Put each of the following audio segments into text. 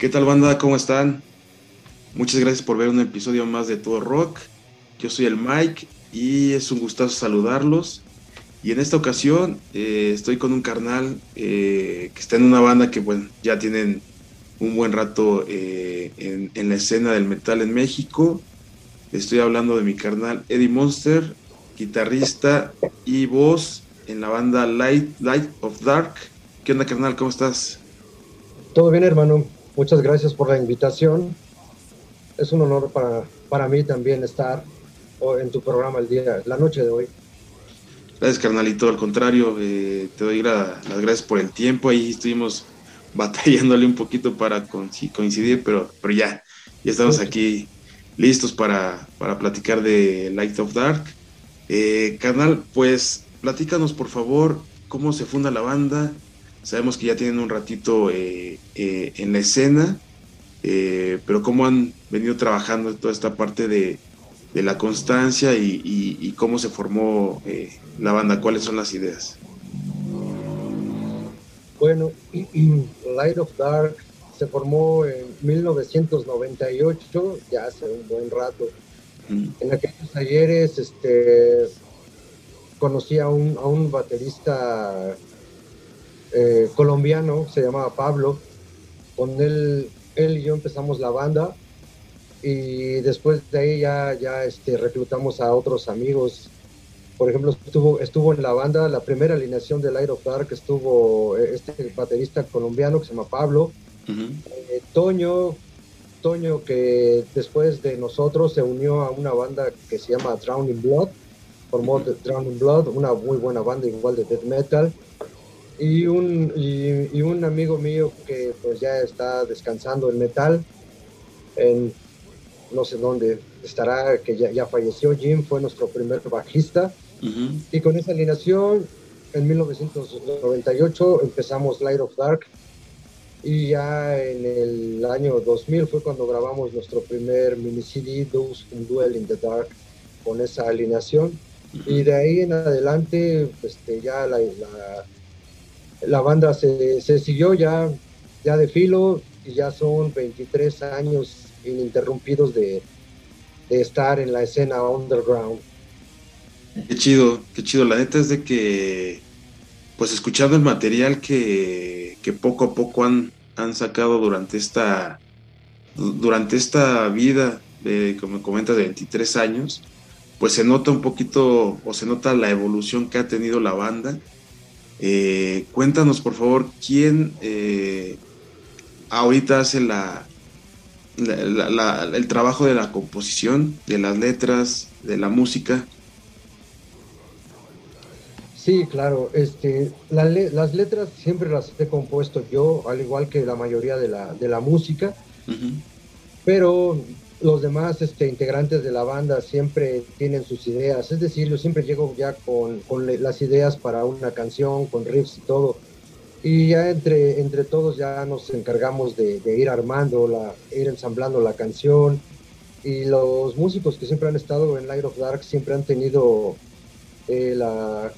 ¿Qué tal banda? ¿Cómo están? Muchas gracias por ver un episodio más de Todo Rock. Yo soy el Mike y es un gustazo saludarlos. Y en esta ocasión eh, estoy con un carnal eh, que está en una banda que bueno, ya tienen un buen rato eh, en, en, la escena del metal en México. Estoy hablando de mi carnal Eddie Monster, guitarrista y voz en la banda Light, Light of Dark. ¿Qué onda carnal? ¿Cómo estás? Todo bien hermano, muchas gracias por la invitación. Es un honor para, para mí también estar en tu programa el día, la noche de hoy. Gracias, carnalito. Al contrario, eh, te doy la, las gracias por el tiempo. Ahí estuvimos batallándole un poquito para coincidir, pero, pero ya, ya estamos aquí listos para, para platicar de Light of Dark. Eh, carnal, pues platícanos por favor cómo se funda la banda. Sabemos que ya tienen un ratito eh, eh, en la escena, eh, pero cómo han venido trabajando toda esta parte de, de la constancia y, y, y, cómo se formó eh, la banda, cuáles son las ideas. Bueno, Light of Dark se formó en 1998, ya hace un buen rato. Mm. En aquellos talleres este, conocí a un, a un baterista eh, colombiano, se llamaba Pablo. Con él, él y yo empezamos la banda y después de ahí ya, ya este, reclutamos a otros amigos. Por ejemplo, estuvo, estuvo en la banda, la primera alineación del Light of Dark estuvo eh, este baterista colombiano que se llama Pablo, uh -huh. eh, Toño, Toño que después de nosotros se unió a una banda que se llama Drowning Blood, formó uh -huh. Drowning Blood, una muy buena banda igual de death metal. Y un, y, y un amigo mío que pues ya está descansando en metal, en no sé dónde estará, que ya, ya falleció, Jim fue nuestro primer bajista. Uh -huh. Y con esa alineación, en 1998 empezamos Light of Dark. Y ya en el año 2000 fue cuando grabamos nuestro primer mini CD, Those Who Duel in the Dark, con esa alineación. Uh -huh. Y de ahí en adelante, este, ya la, la, la banda se, siguió ya, ya de filo y ya son 23 años ininterrumpidos de, estar en la escena underground. Qué chido, qué chido. La neta es de que, pues escuchando el material que, que poco a poco han, han sacado durante esta, durante esta vida, de, como comentas, de 23 años, pues se nota un poquito, o se nota la evolución que ha tenido la banda. Eh, cuéntanos, por favor, quién eh, ahorita hace la, la, la, el trabajo de la composición, de las letras, de la música. Sí, claro. Este, la las letras siempre las he compuesto yo, al igual que la mayoría de la, de la música. Uh -huh. Pero los demás este, integrantes de la banda siempre tienen sus ideas. Es decir, yo siempre llego ya con, con las ideas para una canción, con riffs y todo y ya entre, entre todos ya nos encargamos de, de, ir armando, la, ir ensamblando la canción y los músicos que siempre han estado en Light of Dark siempre han tenido eh, la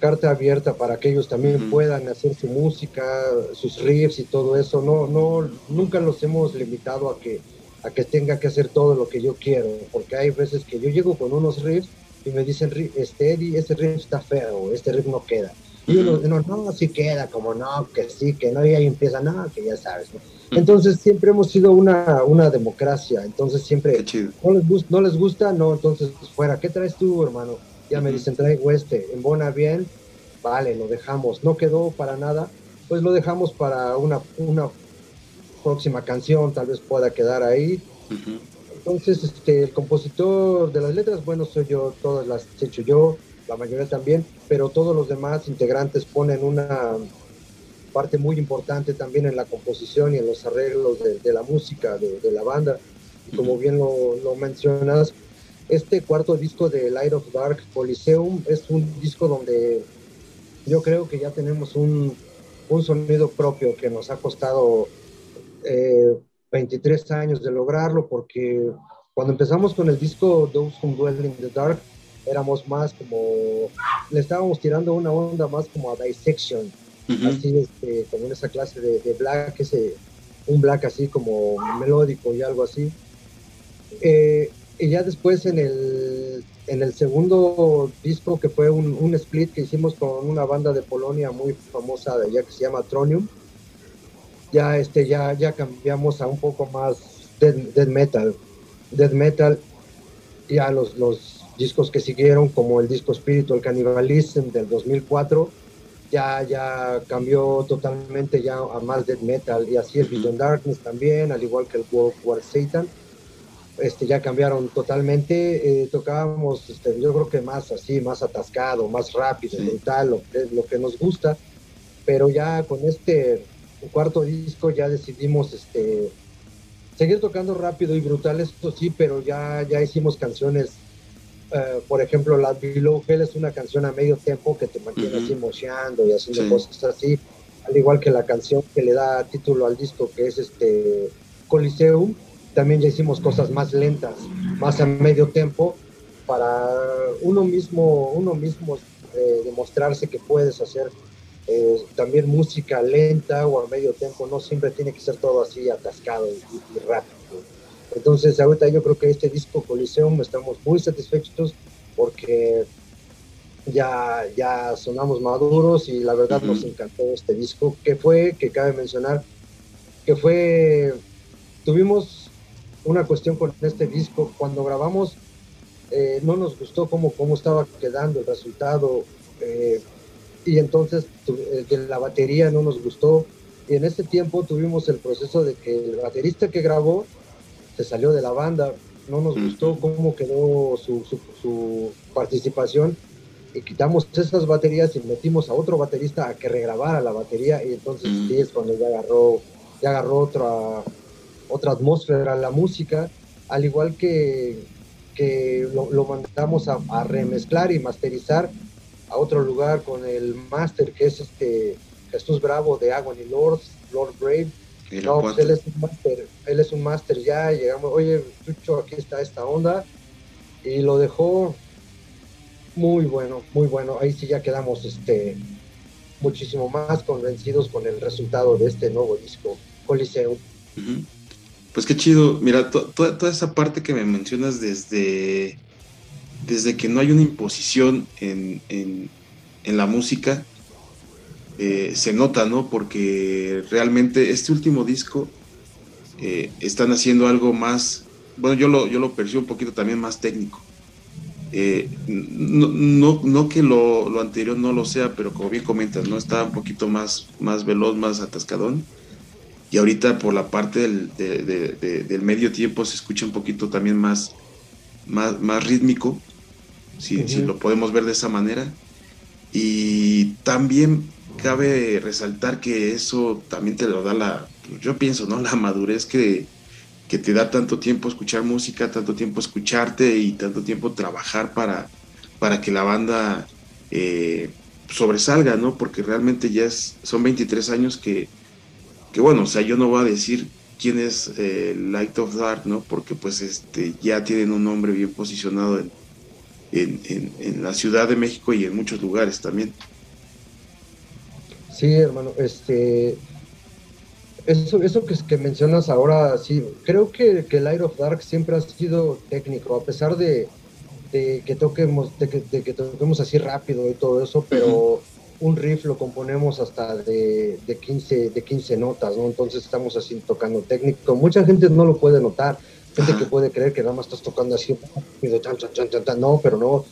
carta abierta para que ellos también uh -huh. puedan hacer su música, sus riffs y todo eso. No, no, nunca los hemos limitado a que, a que tenga que hacer todo lo que yo quiero, porque hay veces que yo llego con unos riffs y me dicen, este Eddie, este riff está feo, este riff no queda y uno, no, no, sí queda, como no, que sí, que no, y ahí empieza, no, que ya sabes. ¿no? Entonces siempre hemos sido una, una democracia, entonces siempre no les, gusta, no les gusta, no, entonces fuera, ¿qué traes tú, hermano? Ya me dicen, traigo este, embona bien, vale, lo dejamos, no quedó para nada, pues lo dejamos para una, una próxima canción, tal vez pueda quedar ahí. Entonces, este, el compositor de las letras, bueno, soy yo, todas las he hecho yo, la mayoría también, pero todos los demás integrantes ponen una parte muy importante también en la composición y en los arreglos de, de la música de, de, la banda. Y como bien lo, lo, mencionas, este cuarto disco de Light of Dark Coliseum es un disco donde yo creo que ya tenemos un, un sonido propio que nos ha costado eh, 23 años de lograrlo, porque cuando empezamos con el disco Those Who Dwell in the Dark, éramos más como, le estábamos tirando una onda más como a dissection, uh -huh. así este, como en esa clase de, de, black, ese, un black así como melódico y algo así. Eh, y ya después en el, en el segundo disco, que fue un, split que hicimos con una banda de Polonia muy famosa de allá que se llama Tronium, ya, este, ya, ya cambiamos a un poco más death, metal. Death metal, ya los, los discos que siguieron, como el disco Spiritual Cannibalism del 2004, ya, ya cambió totalmente ya a más death metal y así el Vision Darkness también, al igual que el World War Satan. Este, ya cambiaron totalmente, eh, tocábamos, este, yo creo que más así, más atascado, más rápido, tal, lo, lo que nos gusta, pero ya con este cuarto disco ya decidimos este, seguir tocando rápido y brutal, esto sí, pero ya, ya hicimos canciones eh, por ejemplo, la Below Hell es una canción a medio tiempo que te mantiene así mocheando y haciendo cosas así, al igual que la canción que le da título al disco, que es este Coliseum, también ya hicimos cosas más lentas, más a medio tiempo, para uno mismo, uno mismo eh, demostrarse que puedes hacer eh, también música lenta o a medio tiempo, no siempre tiene que ser todo así atascado y rápido. Entonces, ahorita yo creo que este disco Coliseum estamos muy satisfechos porque ya, ya sonamos maduros y la verdad nos encantó este disco, que fue, que cabe mencionar, que fue, tuvimos una cuestión con este disco, cuando grabamos eh, no nos gustó cómo, cómo estaba quedando el resultado eh, y entonces eh, la batería no nos gustó. Y en ese tiempo tuvimos el proceso de que el baterista que grabó se salió de la banda, no nos gustó cómo quedó su, su, participación y quitamos esas baterías y metimos a otro baterista a que regrabara la batería y entonces sí es cuando ya agarró, ya agarró otra, otra atmósfera la música, al igual que, que lo, mandamos a, a, remezclar y masterizar a otro lugar con el master que es este Jesús Bravo de Agony Lord, Lord Brave, no, pues él es un máster, él es un máster ya, llegamos, oye, Chucho, aquí está esta onda, y lo dejó muy bueno, muy bueno, ahí sí ya quedamos este muchísimo más convencidos con el resultado de este nuevo disco, Coliseum. Pues qué chido, mira, toda esa parte que me mencionas desde, desde que no hay una imposición en, en, en la música, eh, se nota, ¿no? Porque realmente este último disco eh, están haciendo algo más, bueno, yo lo, yo lo percibo un poquito también más técnico. Eh, no, no, que lo, anterior no lo sea, pero como bien comentas, ¿no? Está un poquito más, más veloz, más atascadón. Y ahorita por la parte del, del medio tiempo se escucha un poquito también más, más, más rítmico, si, si lo podemos ver de esa manera. Y también cabe resaltar que eso también te lo da la, yo pienso, ¿no? La madurez que, que te da tanto tiempo escuchar música, tanto tiempo escucharte y tanto tiempo trabajar para, para que la banda eh, sobresalga, ¿no? Porque realmente ya es, son 23 años que, que, bueno, o sea, yo no voy a decir quién es eh, Light of Dark, ¿no? Porque pues este, ya tienen un nombre bien posicionado en, en, en la Ciudad de México y en muchos lugares también. Sí, hermano, este, eso, eso que, que mencionas ahora, sí, creo que, que Light of Dark siempre ha sido técnico, a pesar de, que toquemos, de que, toquemos así rápido y todo eso, pero un riff lo componemos hasta de, de, 15, de 15 notas, ¿no? Entonces estamos así tocando técnico. Mucha gente no lo puede notar, gente que puede creer que nada más estás tocando así, no, pero no,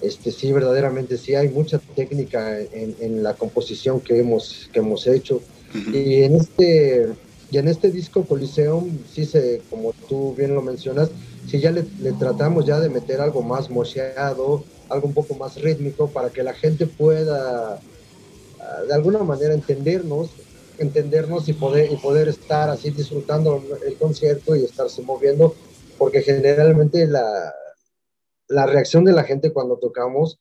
este, sí, verdaderamente sí hay mucha técnica en, la composición que hemos, que hemos hecho. Y en este y en este disco Coliseum, sí se, como tú bien lo mencionas, sí ya le, tratamos ya de meter algo más mocheado, algo un poco más rítmico para que la gente pueda ah, de alguna manera entendernos, entendernos y poder, y poder estar así disfrutando el concierto y estarse moviendo, porque generalmente la, la reacción de la gente cuando tocamos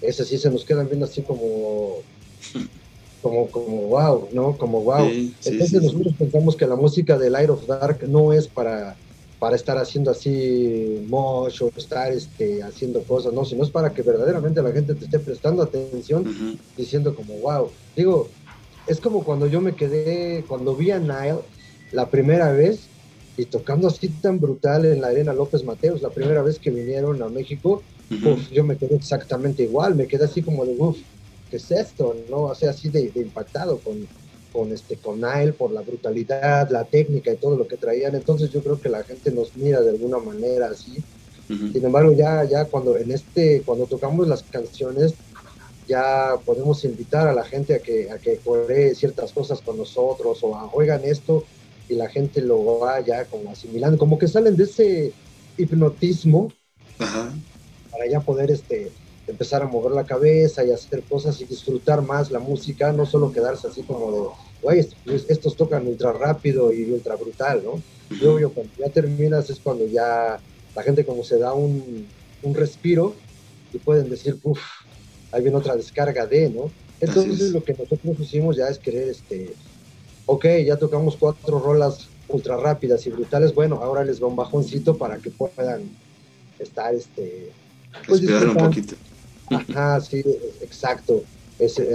es así, se nos quedan viendo así como, como, como wow, ¿no? Como wow. Entonces nosotros pensamos que la música de Light of Dark no es para, para estar haciendo así mosh o estar este, haciendo cosas, no, sino es para que verdaderamente la gente te esté prestando atención, diciendo como wow. Digo, es como cuando yo me quedé, cuando vi a Nile, la primera vez y tocando así tan brutal en la Arena López Mateos, la primera vez que vinieron a México, yo me quedé exactamente igual, me quedé así como de, uff, ¿qué es esto? ¿No? O sea, así de, impactado con, con, este, con Nile por la brutalidad, la técnica y todo lo que traían. Entonces yo creo que la gente nos mira de alguna manera así. Sin embargo, ya, ya cuando en este, cuando tocamos las canciones, ya podemos invitar a la gente a que, a que coree ciertas cosas con nosotros o a, oigan esto y la gente lo va ya como asimilando, como que salen de ese hipnotismo para ya poder este, empezar a mover la cabeza y hacer cosas y disfrutar más la música, no solo quedarse así como de, oye, estos tocan ultra rápido y ultra brutal, ¿no? Y obvio, cuando ya terminas es cuando ya la gente como se da un, un respiro y pueden decir, uff, ahí viene otra descarga de, ¿no? Entonces lo que nosotros hicimos ya es querer, este, ok, ya tocamos cuatro rolas ultra rápidas y brutales, bueno, ahora les va un bajoncito para que puedan estar, este... Pues, un poquito. Ajá, sí, exacto.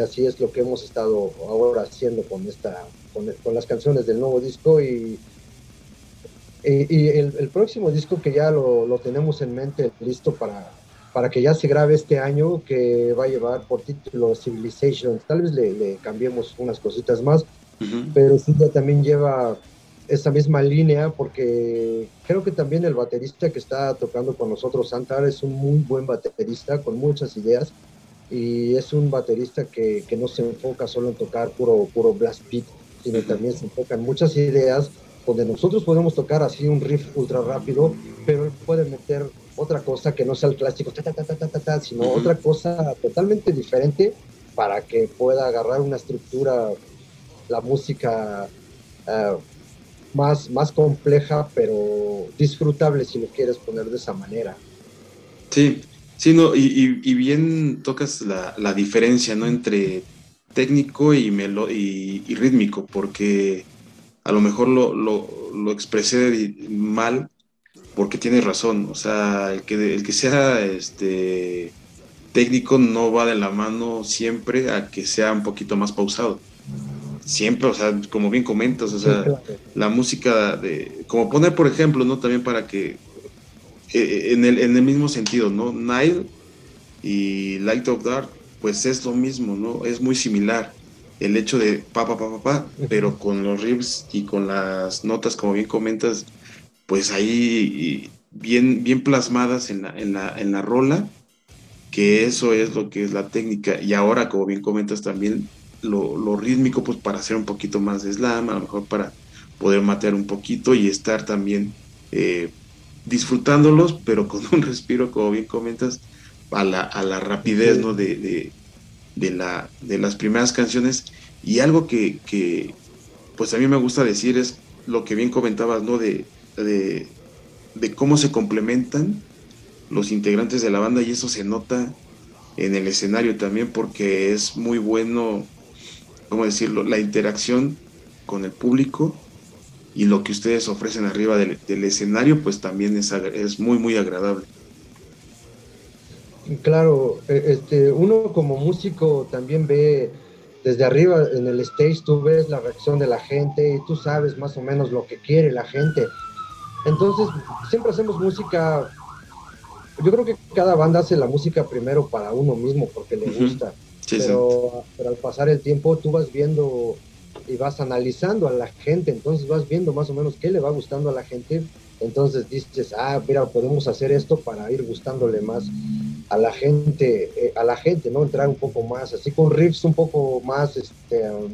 así es lo que hemos estado ahora haciendo con esta, con, las canciones del nuevo disco y, y, el, próximo disco que ya lo, lo tenemos en mente listo para, para que ya se grabe este año, que va a llevar por título Civilization. Tal vez le, cambiemos unas cositas más, pero sí ya también lleva esa misma línea, porque creo que también el baterista que está tocando con nosotros, Santar, es un muy buen baterista con muchas ideas y es un baterista que, que no se enfoca solo en tocar puro, puro blast beat, sino también se enfoca en muchas ideas donde nosotros podemos tocar así un riff ultra rápido, pero él puede meter otra cosa que no sea el clásico, sino otra cosa totalmente diferente para que pueda agarrar una estructura, la música eh, más, más compleja, pero disfrutable si lo quieres poner de esa manera. Sí, sí, no, y, bien tocas la, la, diferencia ¿no? entre técnico y, melo y, y, rítmico, porque a lo mejor lo, lo, lo expresé mal porque tienes razón, o sea, el que, el que sea este, técnico no va de la mano siempre a que sea un poquito más pausado. Siempre, o sea, como bien comentas, o sea, la música de, como poner por ejemplo, ¿no? También para que, eh, en, el, en el mismo sentido, ¿no? Nile y Light of Dark, pues es lo mismo, ¿no? Es muy similar el hecho de pa, pa, pa, pa, pa, pero con los riffs y con las notas, como bien comentas, pues ahí bien, bien plasmadas en la, en, la, en la rola, que eso es lo que es la técnica. Y ahora, como bien comentas también, lo, rítmico, pues para hacer un poquito más de slam, a lo mejor para poder matear un poquito y estar también eh, disfrutándolos, pero con un respiro, como bien comentas, a la, a la rapidez ¿no? de, de, la, de las primeras canciones. Y algo que, que, pues a mí me gusta decir es lo que bien comentabas, ¿no? De, de, cómo se complementan los integrantes de la banda y eso se nota en el escenario también porque es muy bueno, ¿cómo decirlo?, la interacción con el público y lo que ustedes ofrecen arriba del, escenario pues también es, es, muy, muy agradable. Claro, e, este, uno como músico también ve desde arriba en el stage, tú ves la reacción de la gente y tú sabes más o menos lo que quiere la gente entonces, siempre hacemos música. Yo creo que cada banda hace la música primero para uno mismo porque le gusta. pero, al pasar el tiempo tú vas viendo y vas analizando a la gente, entonces vas viendo más o menos qué le va gustando a la gente. Entonces dices, ah, mira, podemos hacer esto para ir gustándole más a la gente, eh, a la gente, ¿no? Entrar un poco más, así con riffs un poco más, este, um,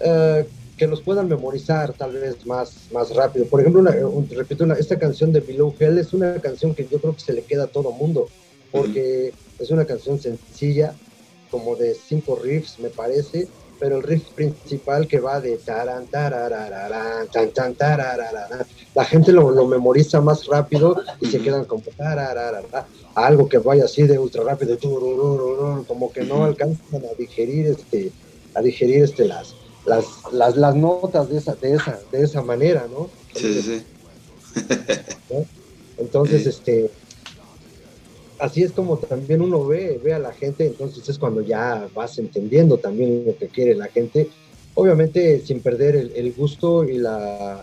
eh, que los puedan memorizar tal vez más, más rápido. Por ejemplo, repito, esta canción de Below Hell es una canción que yo creo que se le queda a todo mundo, porque es una canción sencilla, como de cinco riffs, me parece, pero el riff principal que va de taran, tararararán, tan, tan, la gente lo, lo, memoriza más rápido y se quedan como algo que vaya así de ultra rápido, como que no alcanzan a digerir este, a digerir este las las, las, las notas de esa, de esa, de esa manera, ¿no? Sí, sí, Entonces, este, así es como también uno ve, ve a la gente, entonces es cuando ya vas entendiendo también lo que quiere la gente obviamente sin perder el, gusto y la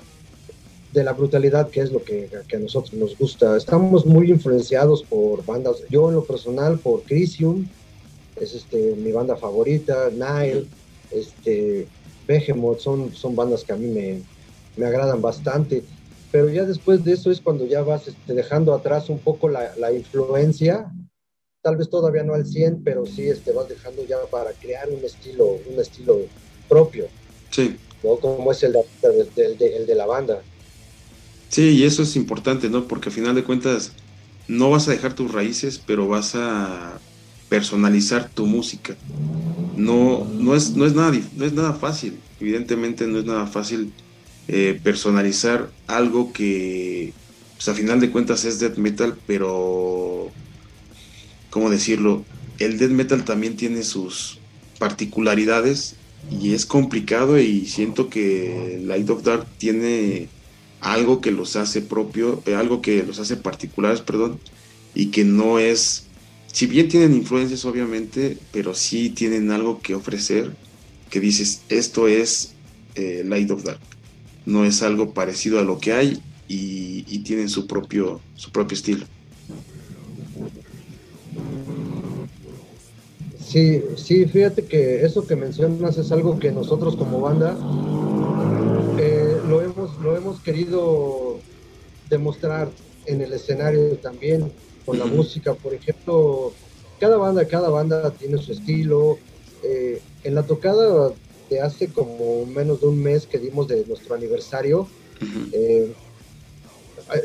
de la brutalidad que es lo que, a nosotros nos gusta. Estamos muy influenciados por bandas, yo en lo personal por Crisium, es este, mi banda favorita, Nile, este, Behemoth, son, son bandas que a mí me, me agradan bastante pero ya después de eso es cuando ya vas este, dejando atrás un poco la, la, influencia, tal vez todavía no al 100, pero sí este, vas dejando ya para crear un estilo, un estilo propio. Sí. ¿no? Como es el de, el de, la banda. Sí, y eso es importante, ¿no? Porque al final de cuentas no vas a dejar tus raíces, pero vas a personalizar tu música. No, no, es, no, es, nada, no es nada fácil, evidentemente no es nada fácil eh, personalizar algo que, pues a final de cuentas es death metal, pero, ¿cómo decirlo? El death metal también tiene sus particularidades y es complicado y siento que Light of Dark tiene algo que los hace propio, eh, algo que los hace particulares, perdón, y que no es, si bien tienen influencias obviamente, pero sí tienen algo que ofrecer que dices, esto es eh, Light of Dark no es algo parecido a lo que hay y, tienen su propio, su propio estilo. Sí, sí, fíjate que eso que mencionas es algo que nosotros como banda eh, lo, hemos, lo hemos querido demostrar en el escenario también con la música. Por ejemplo, cada banda, cada banda tiene su estilo. Eh, en la tocada hace como menos de un mes que dimos de nuestro aniversario, eh,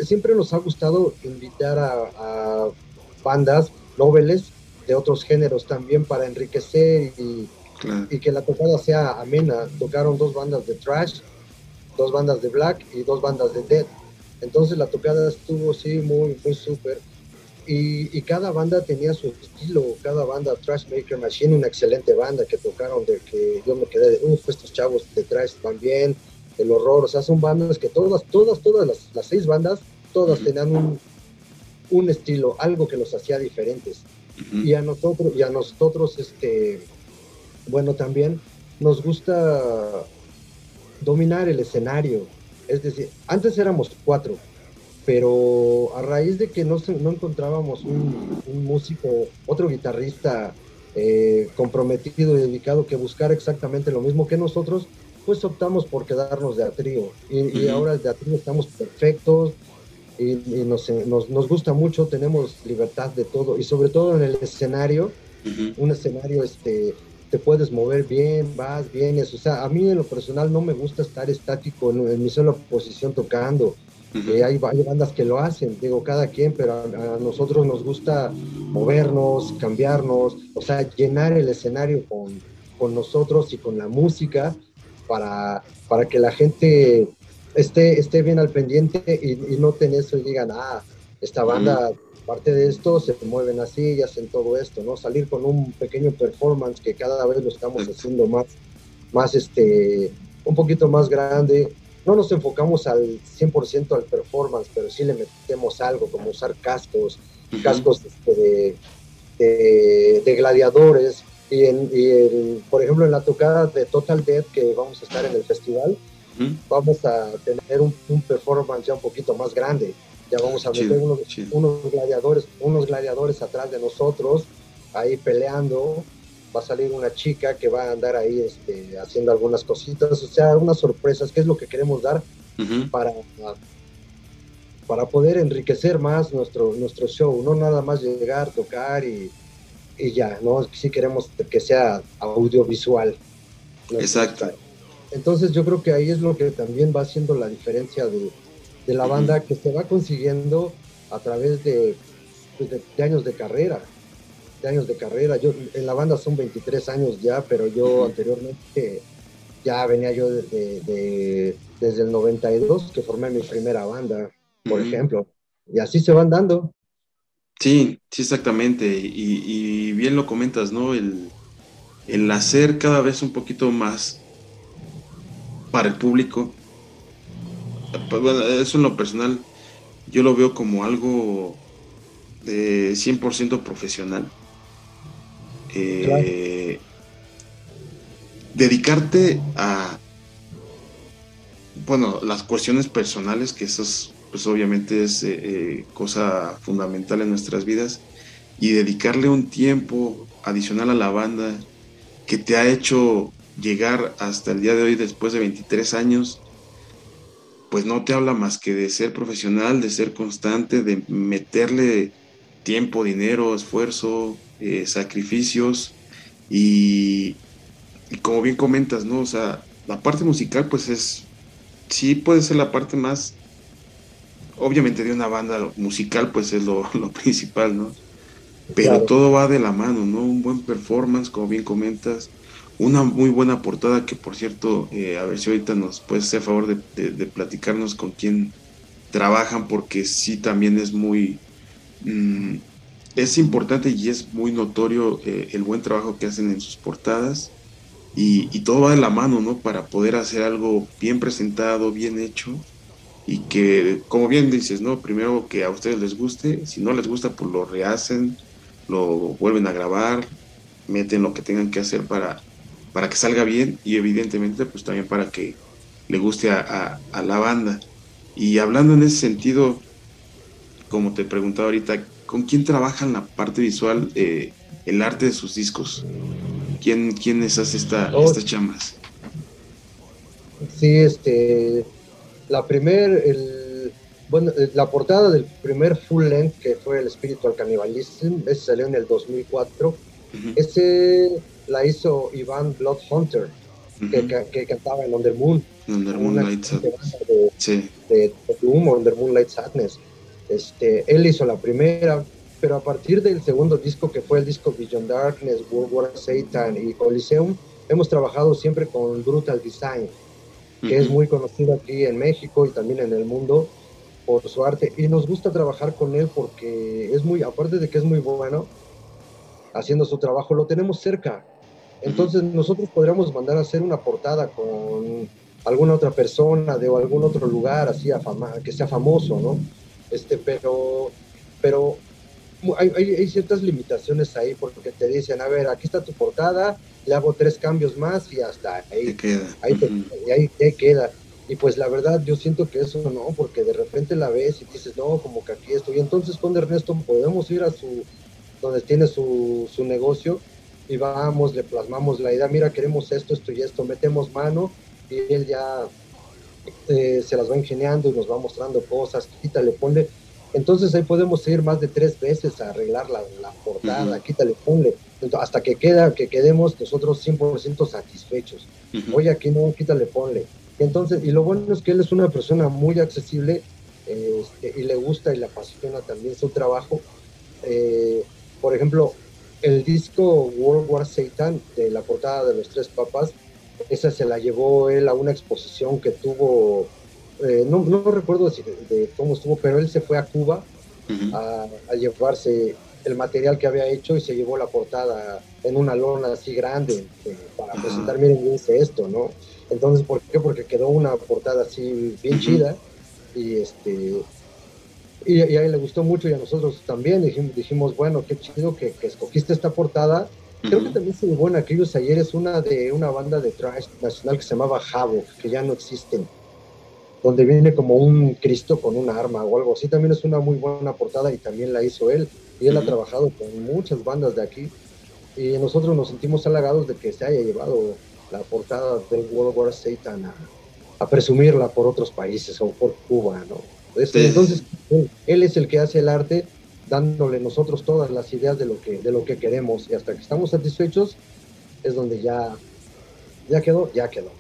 siempre nos ha gustado invitar a, bandas noveles de otros géneros también para enriquecer y, y, que la tocada sea amena. Tocaron dos bandas de trash, dos bandas de black y dos bandas de dead. Entonces la tocada estuvo sí muy, muy súper. Y, cada banda tenía su estilo, cada banda, Trash Maker Machine, una excelente banda que tocaron, de que yo me quedé de, uff, estos chavos de Trash también, el horror, o sea, son bandas que todas, todas, todas las, seis bandas, todas tenían un, un, estilo, algo que los hacía diferentes. Y a nosotros, y a nosotros, este, bueno, también nos gusta dominar el escenario. Es decir, antes éramos cuatro, pero a raíz de que no, no encontrábamos un, músico, otro guitarrista eh, comprometido y dedicado que buscara exactamente lo mismo que nosotros, pues optamos por quedarnos de a trío. Y, ahora de a trío estamos perfectos y, nos, nos, gusta mucho, tenemos libertad de todo y sobre todo en el escenario, un escenario este te puedes mover bien, vas, vienes, o sea, a mí en lo personal no me gusta estar estático en, en mi sola posición tocando eh, hay, bandas que lo hacen, digo, cada quien, pero a, nosotros nos gusta movernos, cambiarnos, o sea, llenar el escenario con, con nosotros y con la música para, para que la gente esté, esté bien al pendiente y, noten eso y digan, ah, esta banda, parte de esto, se mueven así y hacen todo esto, ¿no? Salir con un pequeño performance que cada vez lo estamos haciendo más, más este, un poquito más grande, no nos enfocamos al 100% al performance, pero sí le metemos algo, como usar cascos, cascos este, de, gladiadores. Y, en, por ejemplo, en la tocada de Total Death que vamos a estar en el festival, vamos a tener un, performance ya un poquito más grande. Ya vamos a meter unos, unos, gladiadores, unos gladiadores atrás de nosotros, ahí peleando, va a salir una chica que va a andar ahí este, haciendo algunas cositas, o sea, algunas sorpresas, que es lo que queremos dar para, para poder enriquecer más nuestro, nuestro show, no nada más llegar, tocar y, y ya, ¿no? Sí queremos que sea audiovisual. Exacto. Entonces yo creo que ahí es lo que también va haciendo la diferencia de, de la banda que se va consiguiendo a través de, pues, de años de carrera años de carrera. Yo en la banda son 23 años ya, pero yo anteriormente ya venía yo desde, desde el 92 que formé mi primera banda, por ejemplo. Y así se van dando. Sí, sí, exactamente. Y, bien lo comentas, ¿no? El, el hacer cada vez un poquito más para el público. Pues, bueno, eso en lo personal, yo lo veo como algo de 100% profesional. Eh, dedicarte a, bueno, las cuestiones personales, que eso es, pues obviamente es eh, eh, cosa fundamental en nuestras vidas, y dedicarle un tiempo adicional a la banda que te ha hecho llegar hasta el día de hoy después de 23 años, pues no te habla más que de ser profesional, de ser constante, de meterle tiempo, dinero, esfuerzo, eh, sacrificios y, y, como bien comentas, ¿no? O sea, la parte musical pues es, sí puede ser la parte más, obviamente de una banda musical pues es lo, lo principal, ¿no? Pero todo va de la mano, ¿no? Un buen performance, como bien comentas, una muy buena portada que por cierto, eh, a ver si ahorita nos puedes hacer favor de, platicarnos con quién trabajan, porque sí también es muy... Mm, es importante y es muy notorio eh, el buen trabajo que hacen en sus portadas y, y, todo va de la mano, ¿no? Para poder hacer algo bien presentado, bien hecho y que, como bien dices, ¿no? Primero que a ustedes les guste, si no les gusta, pues lo rehacen, lo vuelven a grabar, meten lo que tengan que hacer para, para que salga bien y evidentemente pues también para que le guste a, la banda. Y hablando en ese sentido, como te preguntaba ahorita, ¿con quién trabaja en la parte visual eh, el arte de sus discos? ¿Quién, quiénes hace esta, oh. estas chamas? Sí, este, la primer, el bueno, eh, la portada del primer full length que fue El Spiritual Cannibalism, ese salió en el 2004. Ese la hizo Iván Bloodhunter, que, que, cantaba en Under Moon. Under Moonlight Sadness. De, sí. de, Under Moonlight Sadness. Este, él hizo la primera, pero a partir del segundo disco, que fue el disco Beyond Darkness, World War Satan y Coliseum, hemos trabajado siempre con Brutal Design, que es muy conocido aquí en México y también en el mundo por su arte y nos gusta trabajar con él porque es muy, aparte de que es muy bueno haciendo su trabajo, lo tenemos cerca. Entonces nosotros podríamos mandar a hacer una portada con alguna otra persona de algún otro lugar así a fama, que sea famoso, ¿no? Este, pero, pero hay, hay, ciertas limitaciones ahí porque te dicen, a ver, aquí está tu portada, le hago tres cambios más y hasta ahí, ahí, ahí, ahí queda. Y pues la verdad yo siento que eso no, porque de repente la ves y dices, no, como que aquí estoy. Y entonces con Ernesto podemos ir a su, donde tiene su, su negocio y vamos, le plasmamos la idea, mira, queremos esto, esto y esto, metemos mano y él ya eh, se las va ingeniando y nos va mostrando cosas, quítale, ponle. Entonces ahí podemos ir más de tres veces a arreglar la, la portada, quítale, ponle, hasta que queda, que quedemos nosotros 100% satisfechos. Oye, aquí no, quítale, ponle entonces, y lo bueno es que él es una persona muy accesible este, y le gusta y le apasiona también su trabajo. Eh, por ejemplo, el disco World War Satan de la portada de los tres papas, esa se la llevó él a una exposición que tuvo, eh, no, no, recuerdo de, cómo estuvo, pero él se fue a Cuba a, llevarse el material que había hecho y se llevó la portada en una lona así grande eh, para presentar, miren, dice esto, ¿no? Entonces, ¿por qué? Porque quedó una portada así bien chida y este y, a él le gustó mucho y a nosotros también dijimos, dijimos bueno, qué chido que, escogiste esta portada. Creo que también se llevó en aquellos ayeres una de una banda de trash nacional que se llamaba Havoc, que ya no existen, donde viene como un Cristo con una arma o algo así. También es una muy buena portada y también la hizo él. Y él ha trabajado con muchas bandas de aquí. Y nosotros nos sentimos halagados de que se haya llevado la portada del World War Satan a, presumirla por otros países o por Cuba, ¿no? Entonces, él, es el que hace el arte dándole nosotros todas las ideas de lo que, de lo que queremos y hasta que estamos satisfechos es donde ya, ya quedó, ya quedó.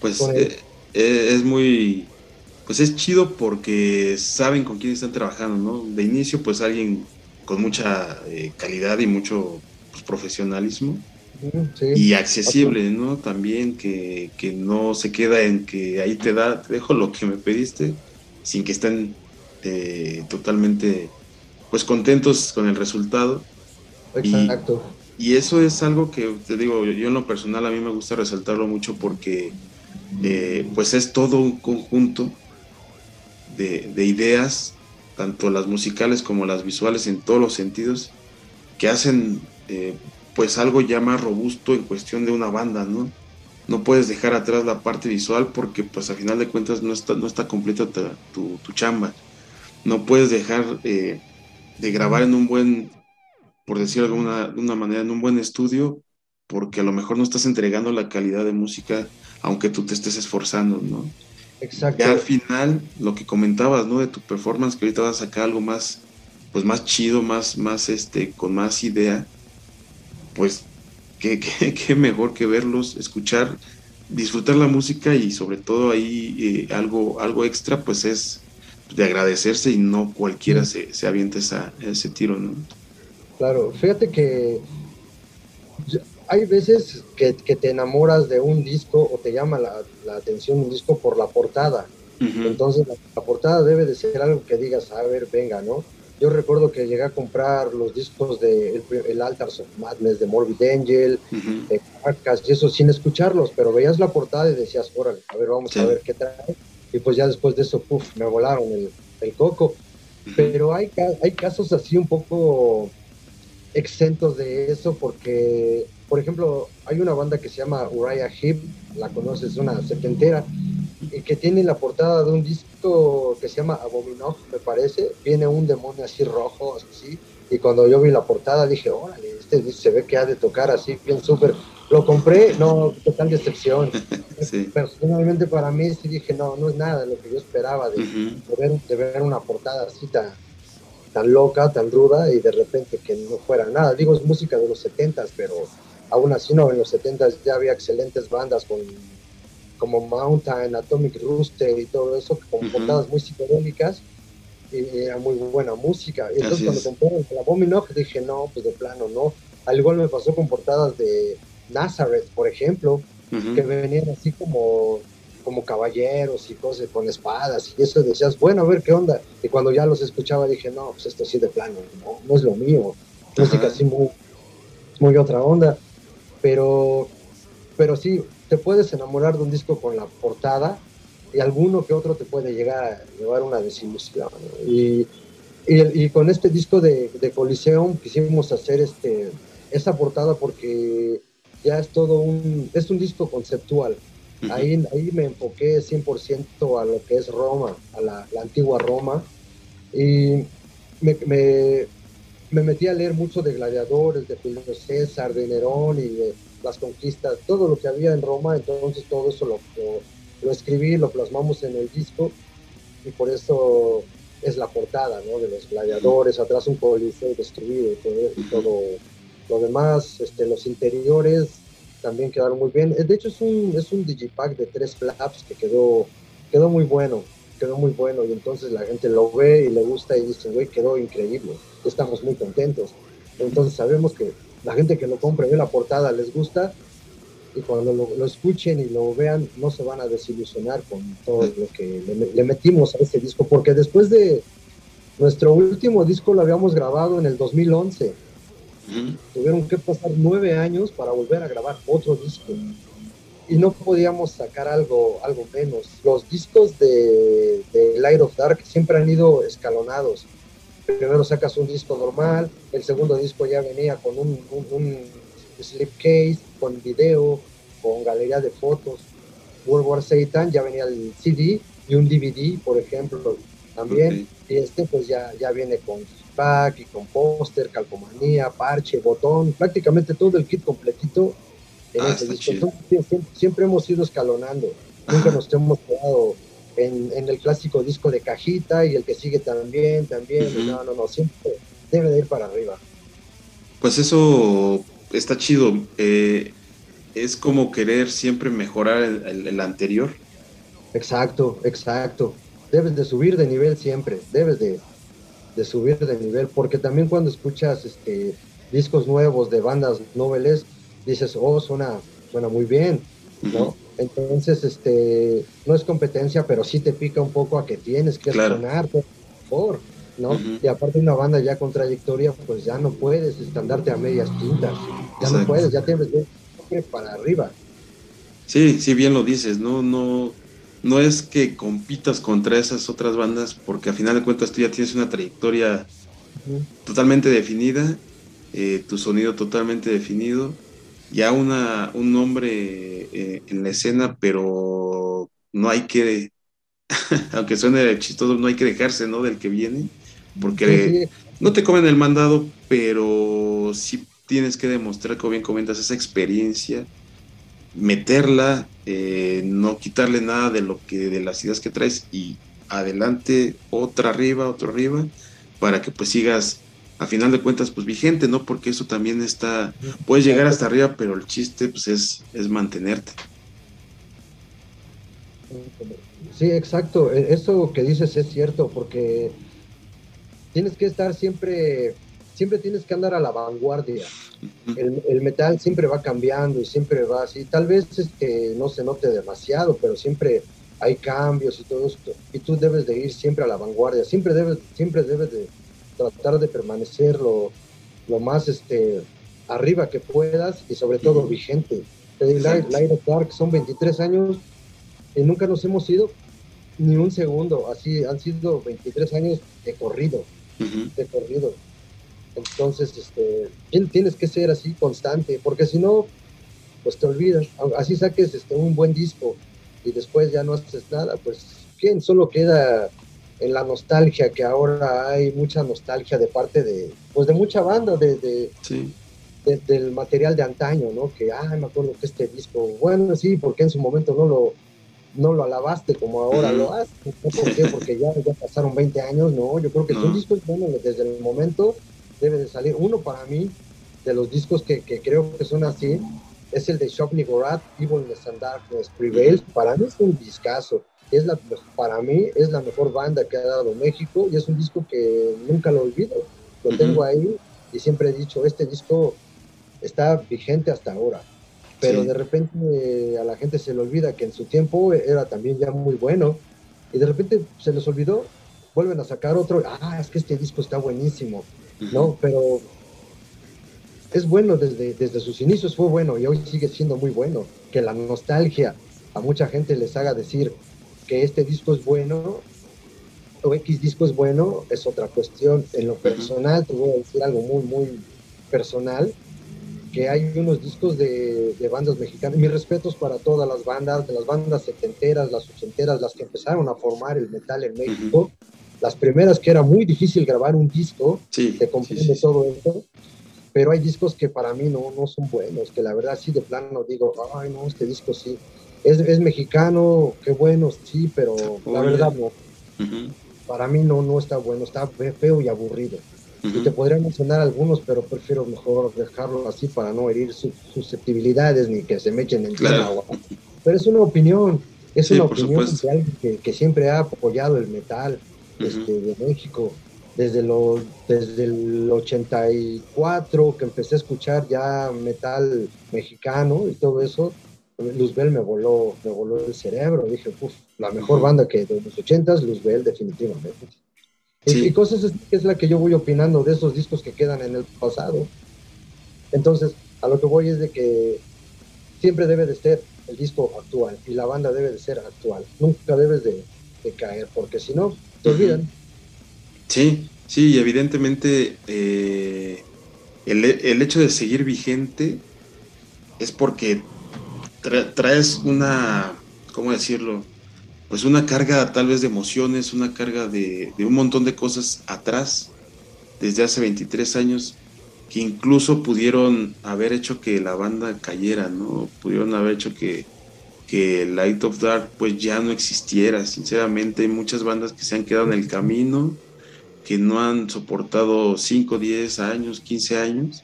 Pues eh, eh, es muy, pues es chido porque saben con quién están trabajando, ¿no? De inicio, pues alguien con mucha eh, calidad y mucho pues, profesionalismo y accesible, ¿no? También que, no se queda en que ahí te da, te dejo lo que me pediste, sin que estén eh, totalmente pues contentos con el resultado. Exacto. Y, eso es algo que te digo, yo en lo personal a mí me gusta resaltarlo mucho porque eh, pues es todo un conjunto de, de ideas, tanto las musicales como las visuales en todos los sentidos, que hacen eh, pues algo ya más robusto en cuestión de una banda, ¿no? No puedes dejar atrás la parte visual porque pues a final de cuentas no está, no está completa tu, chamba. No puedes dejar eh, de grabar en un buen, por decirlo de alguna, de una manera, en un buen estudio porque a lo mejor no estás entregando la calidad de música aunque tú te estés esforzando, ¿no? Exacto. Y al final, lo que comentabas, ¿no? De tu performance, que ahorita vas a sacar algo más, pues más chido, más, más, este, con más idea, pues, qué, qué, mejor que verlos, escuchar, disfrutar la música y sobre todo ahí eh, algo, algo extra, pues es de agradecerse y no cualquiera se, se aviente esa, ese tiro, ¿no? Claro, fíjate que hay veces que, te enamoras de un disco o te llama la, atención un disco por la portada. Entonces la, portada debe de ser algo que digas, a ver, venga, ¿no? Yo recuerdo que llegué a comprar los discos de El, el Altars of Madness de Morbid Angel, de Carcass y eso sin escucharlos, pero veías la portada y decías, órale, a ver, vamos a ver qué trae. Y pues ya después de eso, puff, me volaron el, el coco. Pero hay, hay casos así un poco exentos de eso porque por ejemplo, hay una banda que se llama Uriah Heep, la conoces, una setentera, y que tiene la portada de un disco que se llama Abominov, me parece. Viene un demonio así rojo, así. Y cuando yo vi la portada dije, órale, este se ve que ha de tocar así, bien súper. Lo compré, no, total decepción. Personalmente para mí sí dije, no, no es nada de lo que yo esperaba de, ver, de ver una portada así tan, tan loca, tan ruda y de repente que no fuera nada. Digo, es música de los setentas, pero aún así no, en los 70 ya había excelentes bandas con, como Mountain, Atomic Rooster y todo eso, con portadas muy psicodélicas y era muy buena música. Y entonces cuando compré la Abominog dije, no, pues de plano, no. Al igual me pasó con portadas de Nazareth, por ejemplo, que venían así como como caballeros y cosas con espadas y eso decías, bueno, a ver qué onda. Y cuando ya los escuchaba dije, no, pues esto sí de plano, no, no es lo mío. Música así muy, muy otra onda pero, pero sí, te puedes enamorar de un disco con la portada y alguno que otro te puede llegar a llevar una desilusión. Y, y, con este disco de, de, Coliseum quisimos hacer este, esa portada porque ya es todo un, es un disco conceptual. Ahí, ahí me enfoqué 100% a lo que es Roma, a la, antigua Roma. Y me, me metí a leer mucho de gladiadores, de Julio César, de Nerón y de las conquistas, todo lo que había en Roma, entonces todo eso lo, lo, escribí, lo plasmamos en el disco y por eso es la portada, ¿no? De los gladiadores, atrás un coliseo destruido y todo, lo demás, este, los interiores también quedaron muy bien. De hecho es un, es un digipack de tres flaps que quedó, quedó muy bueno quedó muy bueno y entonces la gente lo ve y le gusta y dice, güey, quedó increíble, estamos muy contentos. Entonces sabemos que la gente que lo compra ve la portada les gusta y cuando lo, escuchen y lo vean no se van a desilusionar con todo lo que le, metimos a este disco, porque después de nuestro último disco lo habíamos grabado en el 2011. Tuvieron que pasar nueve años para volver a grabar otro disco y no podíamos sacar algo, algo menos. Los discos de, Light of Dark siempre han ido escalonados. Primero sacas un disco normal, el segundo disco ya venía con un, un, slipcase, con video, con galería de fotos. World War Satan ya venía el CD y un DVD, por ejemplo, también. Y este pues ya, ya viene con pack y con póster, calcomanía, parche, botón, prácticamente todo el kit completito Ah, siempre, hemos ido escalonando, nunca nos hemos quedado en, el clásico disco de cajita y el que sigue también, también, no, no, no, siempre debe de ir para arriba. Pues eso está chido, eh, es como querer siempre mejorar el, anterior. Exacto, exacto, debes de subir de nivel siempre, debes de, de subir de nivel, porque también cuando escuchas este, discos nuevos de bandas noveles, dices, oh, suena, suena muy bien, ¿no? Entonces, este, no es competencia, pero sí te pica un poco a que tienes que sonar, por favor, ¿no? Y aparte una banda ya con trayectoria, pues ya no puedes estandarte a medias tintas, ya no puedes, ya tienes que para arriba. Sí, sí, bien lo dices, no, no, no es que compitas contra esas otras bandas, porque a final de cuentas tú ya tienes una trayectoria totalmente definida eh, tu sonido totalmente definido, ya una, un nombre eh, en la escena, pero no hay que, aunque suene chistoso, no hay que dejarse, ¿no? Del que viene, porque no te comen el mandado, pero sí tienes que demostrar, como bien comentas, esa experiencia, meterla, eh, no quitarle nada de lo que, de las ideas que traes y adelante, otra arriba, otra arriba, para que pues sigas a final de cuentas pues vigente, ¿no? Porque eso también está, puedes llegar hasta arriba, pero el chiste pues es, es mantenerte. Sí, exacto. E, eso que dices es cierto, porque tienes que estar siempre, siempre tienes que andar a la vanguardia. El, metal siempre va cambiando y siempre va así. Tal vez que no se note demasiado, pero siempre hay cambios y todo esto. Y tú debes de ir siempre a la vanguardia. Siempre debes, siempre debes de tratar de permanecer lo, más este, arriba que puedas y sobre todo vigente. Light, Dark son 23 años y nunca nos hemos ido ni un segundo. Así han sido 23 años de corrido, de corrido. Entonces, este, tienes que ser así constante, porque si no, pues te olvidas. Así saques este, un buen disco y después ya no haces nada, pues ¿quién? Solo queda en la nostalgia, que ahora hay mucha nostalgia de parte de, pues de mucha banda, de, del material de antaño, ¿no? Que, ah, me acuerdo que este disco, bueno, sí, porque en su momento no lo, no lo alabaste como ahora lo haces, ¿por qué? Porque ya, ya pasaron 20 años, no, yo creo que un disco bueno desde el momento debe de salir. Uno para mí, de los discos que, que creo que son así, es el de Shock Nigorat, Evilness and Darkness Prevails. Para mí es un discazo. Es la, para mí es la mejor banda que ha dado México y es un disco que nunca lo olvido. Lo tengo ahí y siempre he dicho, este disco está vigente hasta ahora. Pero de repente a la gente se le olvida que en su tiempo era también ya muy bueno y de repente se les olvidó, vuelven a sacar otro, ah, es que este disco está buenísimo, ¿no? Pero es bueno desde, desde sus inicios, fue bueno y hoy sigue siendo muy bueno. Que la nostalgia a mucha gente les haga decir que este disco es bueno o X disco es bueno es otra cuestión. En lo personal, te voy a decir algo muy, muy personal, que hay unos discos de, de, bandas mexicanas. Mis respetos para todas las bandas, de las bandas setenteras, las ochenteras, las que empezaron a formar el metal en México. Las primeras que era muy difícil grabar un disco, sí, te comprende todo eso pero hay discos que para mí no, no son buenos, que la verdad sí de plano digo, ay no, este disco sí, es, es mexicano, qué bueno, sí, pero la verdad no. Para mí no, no está bueno, está feo y aburrido. Y te podría mencionar algunos, pero prefiero mejor dejarlo así para no herir sus susceptibilidades ni que se me echen en el agua. Pero es una opinión, es una opinión de alguien que, que, siempre ha apoyado el metal este, de México desde, lo, desde el 84 que empecé a escuchar ya metal mexicano y todo eso, Luzbel me voló, me voló el cerebro. Dije, uff, la mejor banda que de los 80 s Luzbel definitivamente. Y, cosas que es la que yo voy opinando de esos discos que quedan en el pasado. Entonces, a lo que voy es de que siempre debe de ser el disco actual y la banda debe de ser actual. Nunca debes de, caer, porque si no, te olvidan. Sí, sí, y evidentemente eh, el, hecho de seguir vigente es porque traes una, ¿cómo decirlo? Pues una carga tal vez de emociones, una carga de, un montón de cosas atrás, desde hace 23 años, que incluso pudieron haber hecho que la banda cayera, ¿no? Pudieron haber hecho que, que Light of Dark pues ya no existiera. Sinceramente hay muchas bandas que se han quedado en el camino que no han soportado 5, 10 años, 15 años.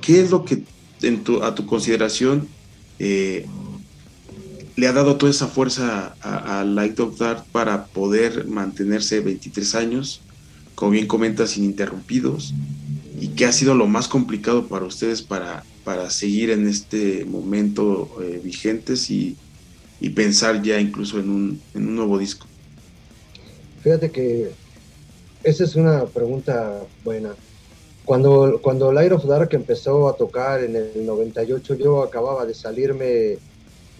¿Qué es lo que en tu, a tu consideración eh, le ha dado toda esa fuerza a, Light of Dark para poder mantenerse 23 años, como bien comentas, ininterrumpidos? ¿Y qué ha sido lo más complicado para ustedes para, para seguir en este momento eh, vigentes y, y, pensar ya incluso en un, en un nuevo disco? Fíjate que esa es una pregunta buena. Cuando, cuando Light of Dark empezó a tocar en el 98, yo acababa de salirme.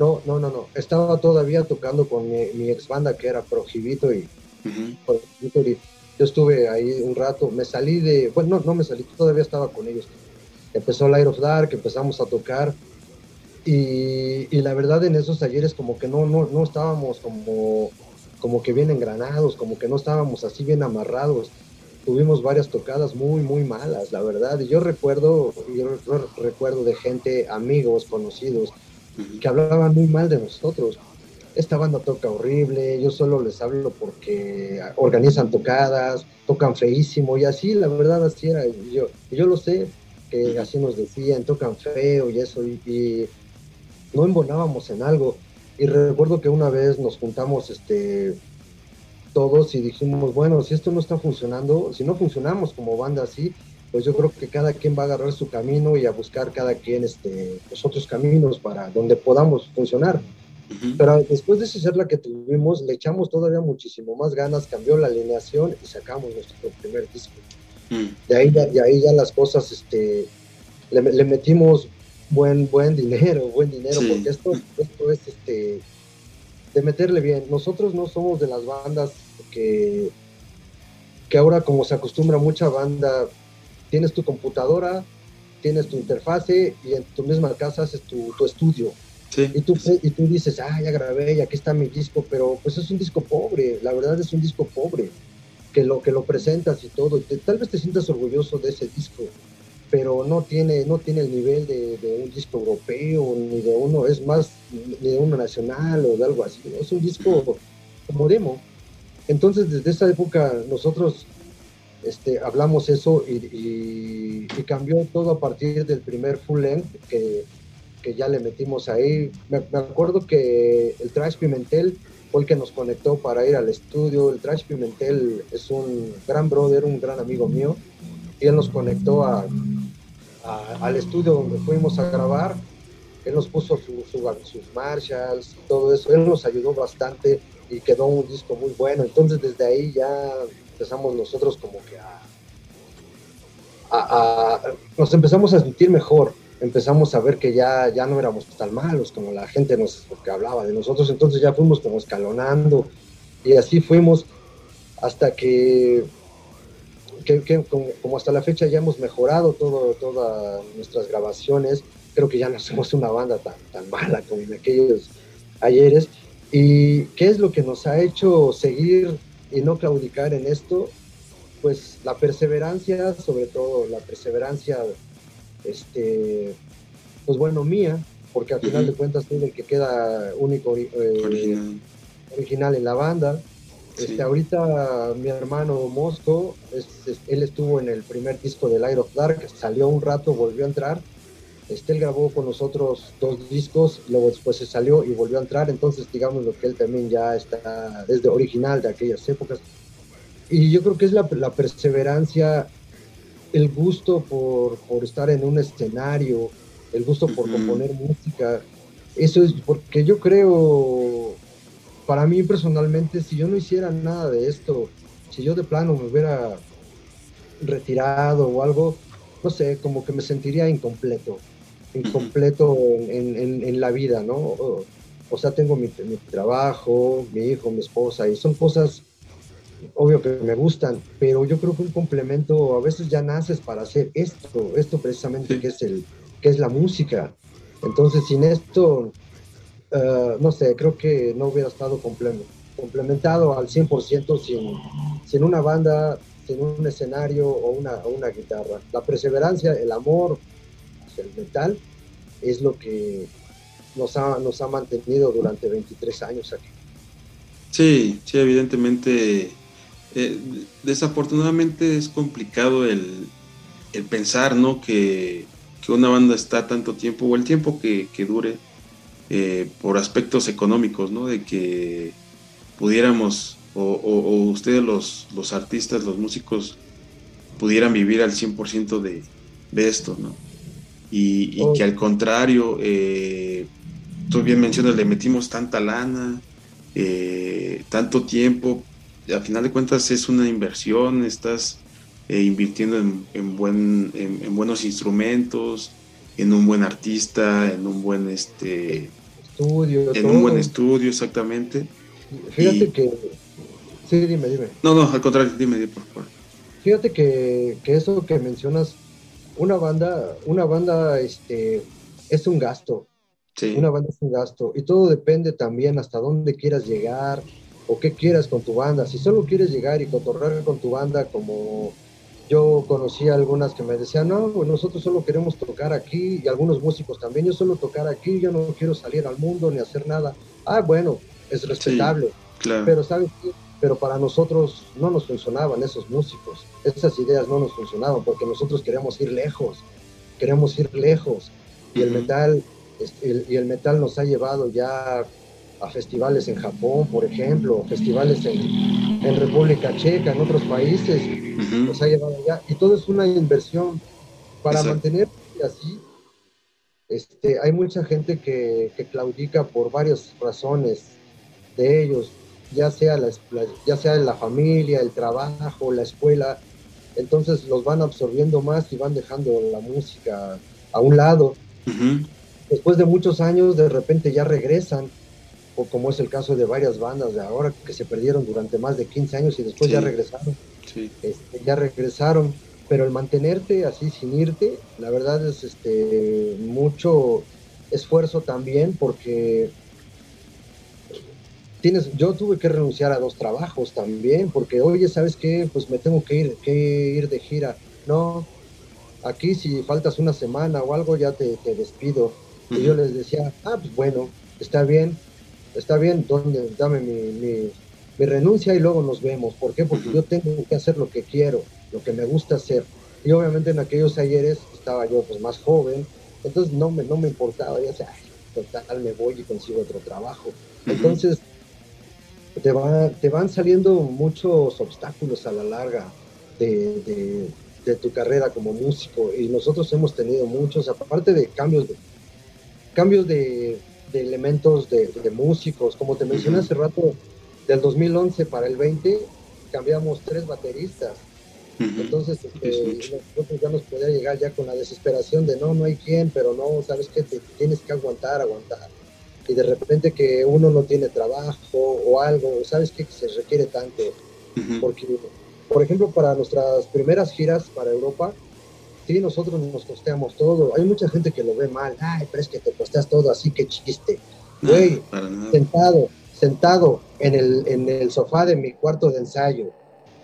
No, no, no, no. Estaba todavía tocando con mi, ex banda que era Prohibito y, Yo estuve ahí un rato, me salí de, bueno, no, no me salí, todavía estaba con ellos. Empezó Light of Dark, empezamos a tocar y, y, la verdad en esos talleres como que no, no, no estábamos como, como que bien engranados, como que no estábamos así bien amarrados. Tuvimos varias tocadas muy, muy malas, la verdad. Y yo recuerdo, yo recuerdo de gente, amigos, conocidos, que hablaban muy mal de nosotros. Esta banda toca horrible, yo solo les hablo porque organizan tocadas, tocan feísimo y así, la verdad así era. yo, yo lo sé, que así nos decían, tocan feo y eso, y, no embonábamos en algo. Y recuerdo que una vez nos juntamos este, todos y dijimos, bueno, si esto no está funcionando, si no funcionamos como banda así, pues yo creo que cada quien va a agarrar su camino y a buscar cada quien este, los otros caminos para donde podamos funcionar. Pero después de esa charla que tuvimos, le echamos todavía muchísimo más ganas, cambió la alineación y sacamos nuestro primer disco. Mm. De ahí ya, ahí ya las cosas, este, le, metimos buen, buen dinero, buen dinero, porque esto, esto es este, de meterle bien. Nosotros no somos de las bandas que, que ahora como se acostumbra mucha banda tienes tu computadora, tienes tu interfase y en tu misma casa haces tu, estudio. Y, tú, y tú dices, ah, ya grabé y aquí está mi disco, pero pues es un disco pobre, la verdad es un disco pobre, que lo, que lo presentas y todo, tal vez te sientas orgulloso de ese disco, pero no tiene, no tiene el nivel de, un disco europeo, ni de uno, es más, de uno nacional o de algo así, es un disco como demo. Entonces, desde esa época, nosotros este, hablamos eso y, cambió todo a partir del primer full length que, ya le metimos ahí. Me, acuerdo que el Trash Pimentel fue el que nos conectó para ir al estudio. El Trash Pimentel es un gran brother, un gran amigo mío, y él nos conectó al estudio donde fuimos a grabar. Él nos puso sus Marshalls, todo eso. Él nos ayudó bastante y quedó un disco muy bueno. Entonces desde ahí ya empezamos nosotros como que a, nos empezamos a sentir mejor, empezamos a ver que ya, ya no éramos tan malos como la gente nos que hablaba de nosotros, entonces ya fuimos como escalonando y así fuimos hasta que, que, como, hasta la fecha ya hemos mejorado todo, todas nuestras grabaciones, creo que ya no somos una banda tan, tan mala como en aquellos ayeres. ¿Y qué es lo que nos ha hecho seguir y no claudicar en esto, pues la perseverancia, sobre todo la perseverancia, este, pues bueno, mía, porque al final de cuentas soy el que queda único eh, original. en la banda. Este, ahorita mi hermano Mosco, él estuvo en el primer disco de Light of Dark, salió un rato, volvió a entrar. Este, él grabó con nosotros dos discos, luego después se salió y volvió a entrar, entonces digamos lo que él también ya está desde original de aquellas épocas. Y yo creo que es la, perseverancia, el gusto por, por, estar en un escenario, el gusto por componer música. Eso es porque yo creo, para mí personalmente, si yo no hiciera nada de esto, si yo de plano me hubiera retirado o algo, no sé, como que me sentiría incompleto incompleto en, en, en, la vida, ¿no? O, sea, tengo mi, mi, trabajo, mi hijo, mi esposa, y son cosas, obvio que me gustan, pero yo creo que un complemento, a veces ya naces para hacer esto, esto precisamente que es, el, que es la música. Entonces, sin esto, uh, no sé, creo que no hubiera estado complementado al 100% sin, sin una banda, sin un escenario o una, o una guitarra. La perseverancia, el amor, el metal, es lo que nos ha, nos ha mantenido durante 23 años aquí. Sí, sí, evidentemente. Eh, desafortunadamente es complicado el, pensar, ¿no? Que, una banda está tanto tiempo, o el tiempo que, dure, eh, por aspectos económicos, ¿no? De que pudiéramos, o, ustedes los, los, artistas, los músicos, pudieran vivir al 100% de, de esto, ¿no? y, que al contrario, eh, tú bien mencionas, le metimos tanta lana, eh, tanto tiempo, a final de cuentas es una inversión, estás eh, invirtiendo en, buen, en, buenos instrumentos, en un buen artista, en un buen este estudio, en un buen estudio, exactamente. Fíjate que Sí, dime, dime. No, no, al contrario, dime, dime, por favor. Fíjate que, que eso que mencionas, una banda, una banda, este, es un gasto. Sí. Una banda es un gasto. Y todo depende también hasta dónde quieras llegar o qué quieras con tu banda. Si solo quieres llegar y cotorrear con tu banda como yo conocí algunas que me decían, no, nosotros solo queremos tocar aquí y algunos músicos también, yo solo tocar aquí, yo no quiero salir al mundo ni hacer nada. Ah, bueno, es respetable. claro. Pero sabes qué? pero para nosotros no nos funcionaban esos músicos, esas ideas no nos funcionaban porque nosotros queríamos ir lejos, queremos ir lejos y el metal y el metal nos ha llevado ya a festivales en Japón, por ejemplo, festivales en, República Checa, en otros países, nos ha llevado allá. Y todo es una inversión. Para mantener así. Este, hay mucha gente que, que claudica por varias razones de ellos, ya sea la, ya sea la familia, el trabajo, la escuela, entonces los van absorbiendo más y van dejando la música a un lado. Después de muchos años, de repente ya regresan, o como es el caso de varias bandas de ahora que se perdieron durante más de 15 años y después ya regresaron. Este, ya regresaron, pero el mantenerte así sin irte, la verdad es este mucho esfuerzo también porque yo tuve que renunciar a dos trabajos también, porque oye, ¿sabes qué? Pues me tengo que ir, que ir de gira. No, aquí si faltas una semana o algo ya te, despido. Y yo les decía, ah, pues bueno, está bien, está bien, ¿dónde, dame mi, renuncia y luego nos vemos. ¿Por qué? Porque yo tengo que hacer lo que quiero, lo que me gusta hacer. Y obviamente en aquellos ayeres estaba yo pues más joven, entonces no me, no me importaba, ya sea, total, me voy y consigo otro trabajo. Entonces, te, te van saliendo muchos obstáculos a la larga de, tu carrera como músico y nosotros hemos tenido muchos, aparte de cambios de, cambios de, elementos de, músicos, como te mencioné hace rato, del 2011 para el 20 cambiamos tres bateristas. Entonces, este, nosotros ya nos podía llegar ya con la desesperación de no, no hay quien, pero no, sabes que te tienes que aguantar, aguantar y de repente que uno no tiene trabajo o algo, ¿sabes? Que se requiere tanto. Porque, por ejemplo, para nuestras primeras giras para Europa, sí, nosotros nos costeamos todo. Hay mucha gente que lo ve mal. Ay, pero es que te costeas todo, así que chiste. Güey, sentado, sentado en el, en el sofá de mi cuarto de ensayo,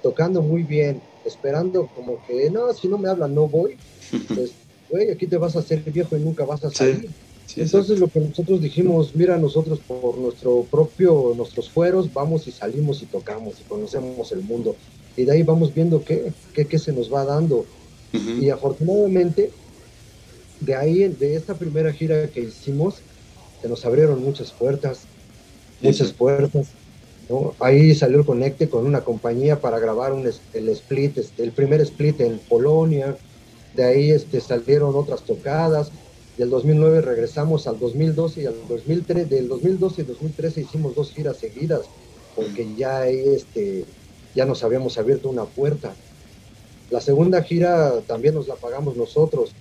tocando muy bien, esperando como que, no, si no me hablan, no voy. Pues, güey, aquí te vas a hacer viejo y nunca vas a salir. Entonces lo que nosotros dijimos, mira, nosotros por nuestro propio, nuestros fueros, vamos y salimos y tocamos y conocemos el mundo. Y de ahí vamos viendo qué, qué, se nos va dando. Y afortunadamente, de ahí, de esta primera gira que hicimos, se nos abrieron muchas puertas, muchas puertas. ¿no? Ahí salió el conecte con una compañía para grabar un, el split, este, el primer split en Polonia. De ahí este, salieron otras tocadas del 2009 regresamos al 2012 y al 2003, del 2012 y 2013 hicimos dos giras seguidas, porque ya, este, ya nos habíamos abierto una puerta. La segunda gira también nos la pagamos nosotros,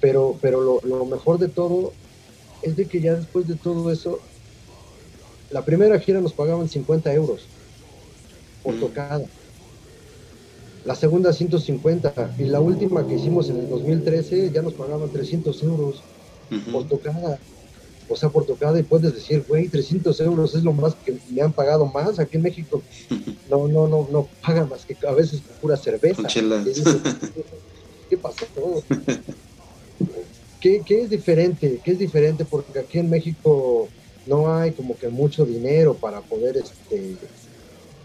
pero, pero lo, mejor de todo es de que ya después de todo eso, la primera gira nos pagaban 50 euros por tocada. La segunda 150 y la última que hicimos en el 2013 ya nos pagaban 300 euros por tocada. O sea, por tocada y puedes decir, güey, 300 euros es lo más que me han pagado más. Aquí en México no, no, no, no pagan más que a veces pura cerveza. ¿Qué pasó? ¿Qué, ¿Qué es diferente? ¿Qué es diferente? Porque aquí en México no hay como que mucho dinero para poder este,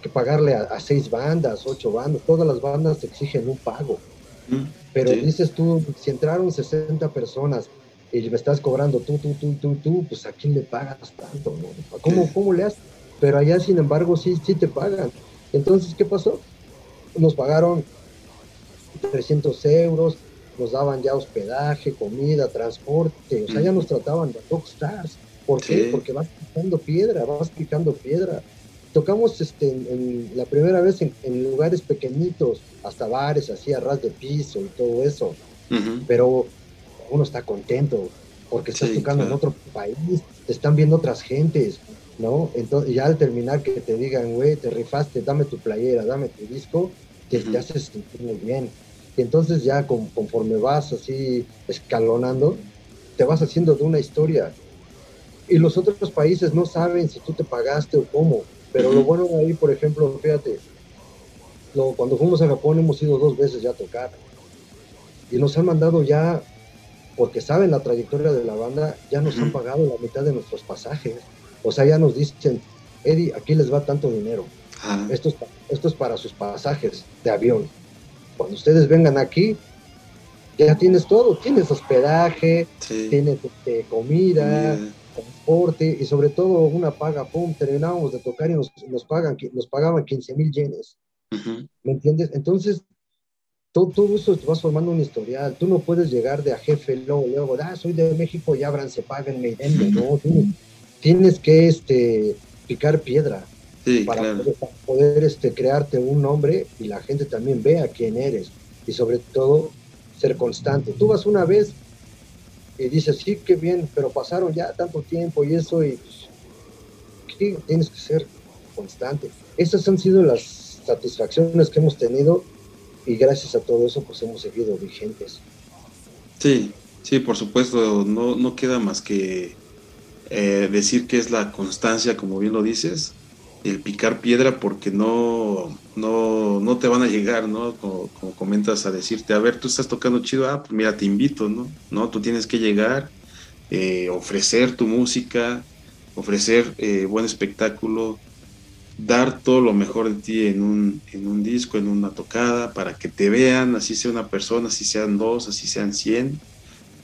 que pagarle a, seis bandas, ocho bandas. Todas las bandas exigen un pago. Pero dices tú, si entraron 60 personas y me estás cobrando tú, tú, tú, tú, tú, pues a quién le pagas tanto, ¿Cómo, ¿Cómo le haces? Pero allá, sin embargo, sí, sí te pagan. Entonces, ¿qué pasó? Nos pagaron 300 euros, nos daban ya hospedaje, comida, transporte, o sea, ya nos trataban de rockstars. ¿Por qué? Porque vas picando piedra, vas picando piedra. Tocamos este, en, la primera vez en, lugares pequeñitos, hasta bares, así a ras de piso y todo eso. Pero uno está contento porque estás tocando en otro país, te están viendo otras gentes, ¿no? Entonces, ya al terminar que te digan, güey, te rifaste, dame tu playera, dame tu disco, te, te haces sentir muy bien. Y entonces ya conforme vas así escalonando, te vas haciendo de una historia. Y los otros países no saben si tú te pagaste o cómo. Pero lo bueno ahí, por ejemplo, fíjate, lo, cuando fuimos a Japón hemos ido dos veces ya a tocar. Y nos han mandado ya, porque saben la trayectoria de la banda, ya nos han pagado la mitad de nuestros pasajes. O sea, ya nos dicen, Eddie, aquí les va tanto dinero. Esto, es, esto es para sus pasajes de avión. Cuando ustedes vengan aquí, ya tienes todo, tienes hospedaje, tienes este, comida, transporte y sobre todo una paga, pum, terminábamos de tocar y nos, pagan, nos pagaban 15 mil yenes. ¿Me entiendes? Entonces, todo, todo, eso te vas formando un historial. Tú no puedes llegar de a jefe luego, luego, ah, soy de México y abranse, páganme, denme, no. tienes que este, picar piedra para, poder, este, crearte un nombre y la gente también vea quién eres. Y sobre todo, ser constante. Tú vas una vez y dices, sí, qué bien, pero pasaron ya tanto tiempo y eso, y pues, tienes que ser constante. Esas han sido las satisfacciones que hemos tenido y gracias a todo eso pues hemos seguido vigentes. Sí, sí, por supuesto, no, no queda más que eh, decir que es la constancia, como bien lo dices, el picar piedra porque no, no, no te van a llegar, ¿no? Como, comentas a decirte, a ver, tú estás tocando chido, ah, pues mira, te invito, ¿no? No, tú tienes que llegar, eh, ofrecer tu música, ofrecer eh, buen espectáculo, dar todo lo mejor de ti en un, en un disco, en una tocada, para que te vean, así sea una persona, así sean dos, así sean cien,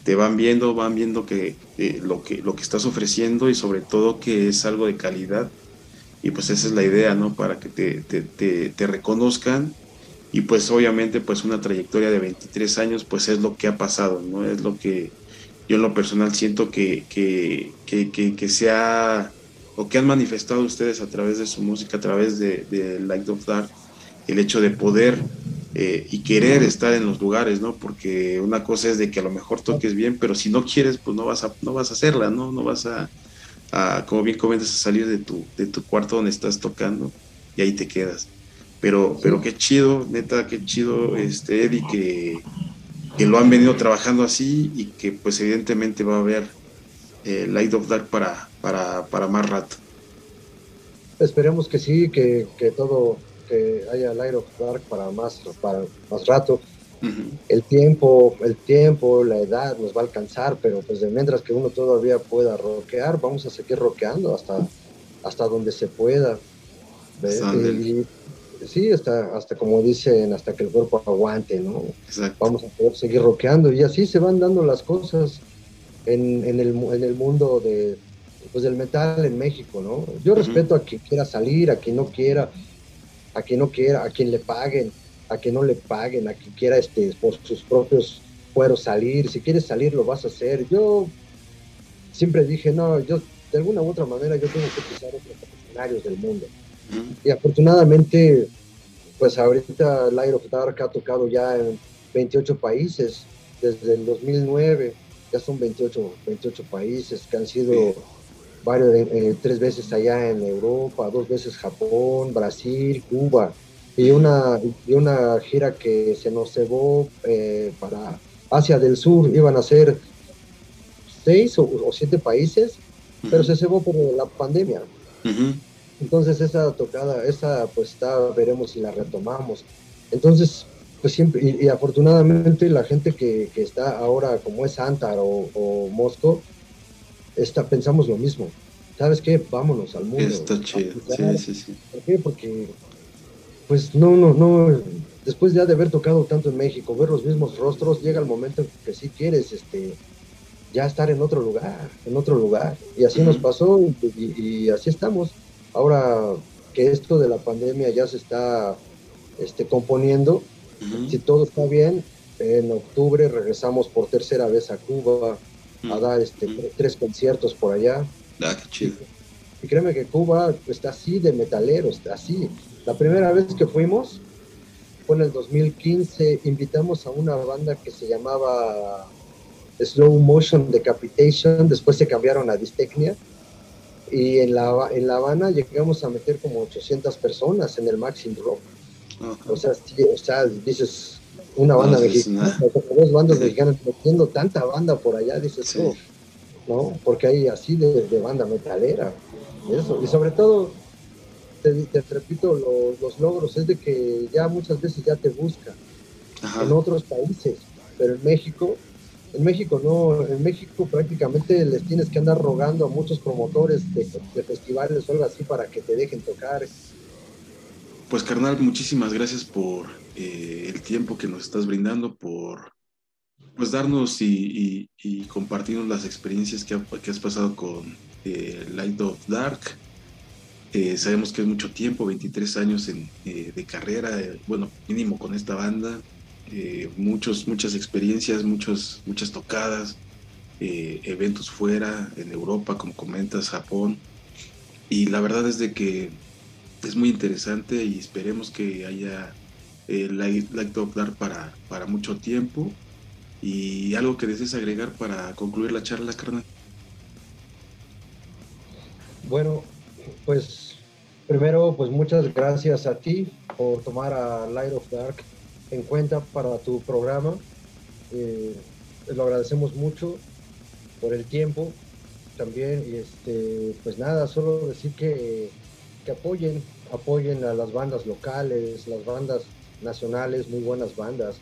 te van viendo, van viendo que, eh, lo, que lo que estás ofreciendo y sobre todo que es algo de calidad y pues esa es la idea, ¿no? Para que te, te, te, reconozcan y pues obviamente pues una trayectoria de 23 años pues es lo que ha pasado, ¿no? Es lo que yo en lo personal siento que, que, que, que, se ha o que han manifestado ustedes a través de su música, a través de, Light of Dark, el hecho de poder eh, y querer estar en los lugares, ¿no? Porque una cosa es de que a lo mejor toques bien, pero si no quieres, pues no vas a, no vas a hacerla, ¿no? No vas a, como bien comentas, a salir de tu, de tu cuarto donde estás tocando y ahí te quedas. Pero, pero qué chido, neta, qué chido, este, Eddie, que, que lo han venido trabajando así y que pues evidentemente va a haber eh, Light of Dark para, para, para más rato. Esperemos que sí, que, que todo, que haya Light of Dark para más, para más rato. El tiempo, el tiempo, la edad nos va a alcanzar, pero pues de mientras que uno todavía pueda rockear, vamos a seguir rockeando hasta, hasta donde se pueda. sí, hasta, hasta como dicen, hasta que el cuerpo aguante, ¿no? Vamos a poder seguir rockeando y así se van dando las cosas en, en, el, en el mundo de, pues del metal en México, ¿no? Yo respeto a quien quiera salir, a quien no quiera, a quien no quiera, a quien le paguen a que no le paguen, a que quiera este, por sus propios fueros salir. Si quieres salir, lo vas a hacer. Yo siempre dije, no, yo de alguna u otra manera yo tengo que pisar otros escenarios del mundo. Y afortunadamente, pues ahorita Light of Dark ha tocado ya en 28 países desde el 2009. Ya son 28, 28 países que han sido varios, eh, tres veces allá en Europa, dos veces Japón, Brasil, Cuba y una, y una gira que se nos cebó eh, para Asia del Sur. Iban a ser seis o, siete países, pero se cebó por la pandemia. Entonces esa tocada, esa pues está, veremos si la retomamos. Entonces, pues siempre, y, afortunadamente la gente que, que, está ahora como es Antar o, o Mosco, está, pensamos lo mismo. ¿Sabes qué? Vámonos al mundo. Está chido. Sí, sí, sí. ¿Por qué? Porque pues no, no, no, después ya de haber tocado tanto en México, ver los mismos rostros, llega el momento en que sí quieres, este, ya estar en otro lugar, en otro lugar. Y así nos pasó y, así estamos. Ahora que esto de la pandemia ya se está este, componiendo, si todo está bien, en octubre regresamos por tercera vez a Cuba a dar este, tres conciertos por allá. Ah, qué chido. Y, y créeme que Cuba está así de metalero, está así. La primera vez que fuimos fue en el 2015. Invitamos a una banda que se llamaba Slow Motion Decapitation. Después se cambiaron a Distecnia. Y en la, en la Habana llegamos a meter como 800 personas en el Maxim Rock. O, sea, o sea, dices, una banda mexicana, dos bandas mexicanas metiendo tanta banda por allá, dices, oh, ¿no? Porque hay así de, banda metalera. Eso. Y sobre todo, te, repito, los logros es de que ya muchas veces ya te buscan en otros países, pero en México, en México no, en México prácticamente les tienes que andar rogando a muchos promotores de, festivales o algo así para que te dejen tocar. Pues carnal, muchísimas gracias por eh, el tiempo que nos estás brindando, por pues darnos y, compartirnos las experiencias que, has pasado con eh, Light of Dark. Eh, sabemos que es mucho tiempo, 23 años de carrera, bueno, mínimo con esta banda, muchos, muchas experiencias, muchos, muchas tocadas, eventos fuera, en Europa, como comentas, Japón. Y la verdad es de que es muy interesante y esperemos que haya eh, Light, of Dark para, para mucho tiempo. Y algo que desees agregar para concluir la charla, carnal. Bueno, pues primero, pues muchas gracias a ti por tomar a Light of Dark en cuenta para tu programa. Eh, lo agradecemos mucho por el tiempo también. Y este, pues nada, solo decir que, que apoyen, apoyen a las bandas locales, las bandas nacionales, muy buenas bandas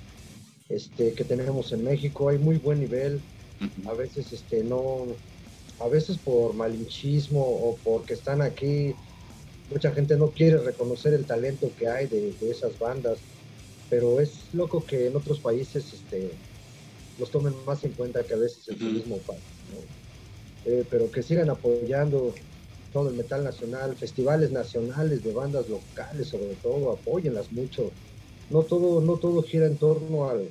este, que tenemos en México. Hay muy buen nivel. A veces este, no, a veces por malinchismo o porque están aquí, mucha gente no quiere reconocer el talento que hay de, esas bandas. Pero es loco que en otros países este, los tomen más en cuenta que a veces el turismo eh, pero que sigan apoyando todo el metal nacional, festivales nacionales de bandas locales sobre todo, apóyenlas mucho. No todo, no todo gira en torno al,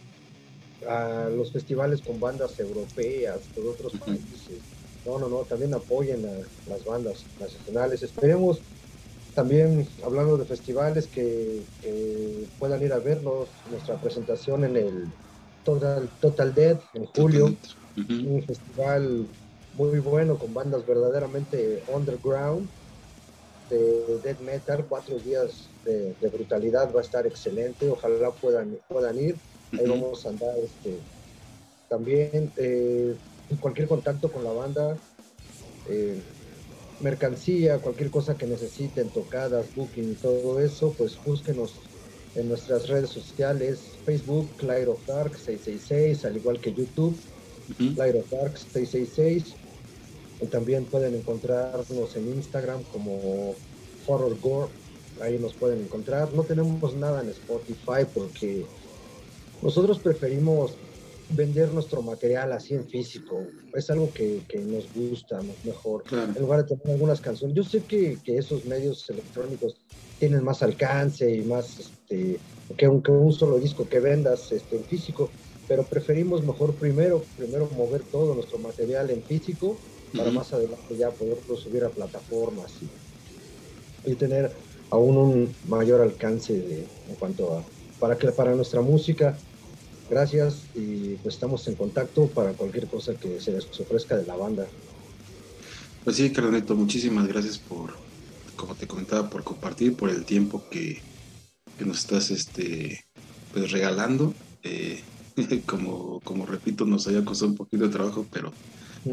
a los festivales con bandas europeas, de otros países. No, no, no, también apoyen a las bandas nacionales. Esperemos también, hablando de festivales, que, puedan ir a vernos, nuestra presentación en el Total, Total Dead en julio, un festival muy bueno con bandas verdaderamente underground de death metal, cuatro días de, brutalidad, va a estar excelente, ojalá puedan, puedan ir, ahí vamos a andar este, también eh, cualquier contacto con la banda, eh, mercancía, cualquier cosa que necesiten, tocadas, booking todo eso, pues búsquenos en nuestras redes sociales, Facebook, Light of Dark 666, al igual que YouTube, Light of Dark 666 también pueden encontrarnos en Instagram como Horror Gore, ahí nos pueden encontrar. No tenemos nada en Spotify porque nosotros preferimos vender nuestro material así en físico. Es algo que, nos gusta mejor. En lugar de tener algunas canciones. Yo sé que, esos medios electrónicos tienen más alcance y más este, que, un, un solo disco que vendas este, en físico, pero preferimos mejor primero, primero mover todo nuestro material en físico para más adelante ya poderlo subir a plataformas y, tener aún un mayor alcance de, en cuanto a para que para nuestra música. Gracias y pues estamos en contacto para cualquier cosa que se les ofrezca de la banda. Pues sí, Carneto, muchísimas gracias por, como te comentaba, por compartir, por el tiempo que, que nos estás este, pues, regalando. Eh, como, como repito, nos haya costado un poquito de trabajo, pero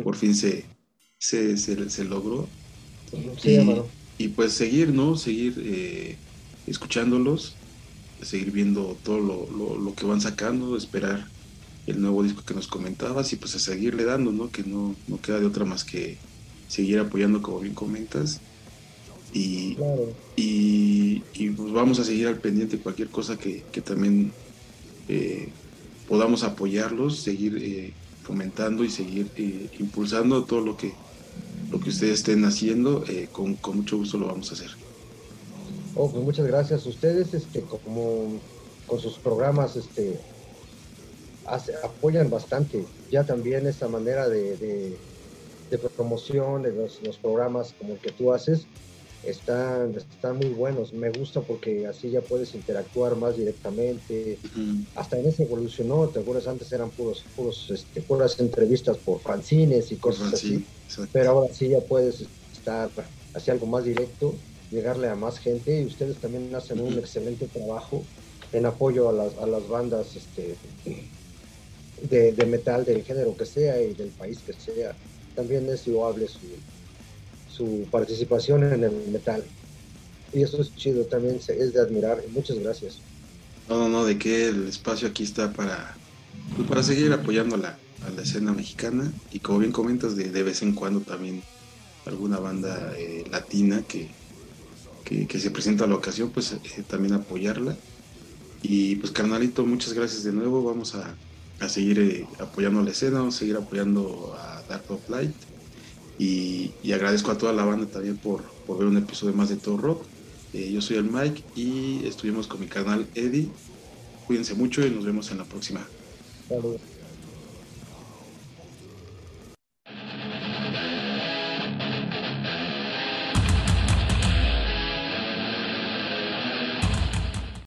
por fin se, se, se, logró. y, pues seguir, ¿no? Seguir eh, escuchándolos, seguir viendo todo lo, lo, que van sacando, esperar el nuevo disco que nos comentabas y pues a seguirle dando, ¿no? Que no, no queda de otra más que seguir apoyando como bien comentas. Y, y, pues vamos a seguir al pendiente cualquier cosa que, que también eh, podamos apoyarlos, seguir eh, fomentando y seguir impulsando todo lo que lo que ustedes estén haciendo, eh, con, mucho gusto lo vamos a hacer. Oh, pues muchas gracias. Ustedes, este, como con sus programas, este, apoyan bastante ya también esta manera de, de, promoción de los, los, programas como que tú haces están, están muy buenos. Me gusta porque así ya puedes interactuar más directamente. Hasta en ese evolucionó, te acuerdas, antes eran puros, puros, este, puras entrevistas por fanzines y cosas así. Pero ahora sí ya puedes intentar hacer algo más directo, llegarle a más gente y ustedes también hacen un excelente trabajo en apoyo a las, a las bandas este, de, de, metal del género que sea y del país que sea. También es loable su, su participación en el metal. Y eso es chido, también es de admirar. Muchas gracias. No, no, de que el espacio aquí está para, pues, para seguir apoyando a la escena mexicana y como bien comentas, de, de vez en cuando también alguna banda eh, latina que, que, se presenta a la ocasión, pues eh, también apoyarla. Y pues carnalito, muchas gracias de nuevo. Vamos a, a seguir eh, apoyando la escena, vamos a seguir apoyando a Dark of Light. Y, agradezco a toda la banda también por, ver un episodio más de Todo Rock. yo soy el Mike y estuvimos con mi canal Eddie. Cuídense mucho y nos vemos en la próxima. Saludos.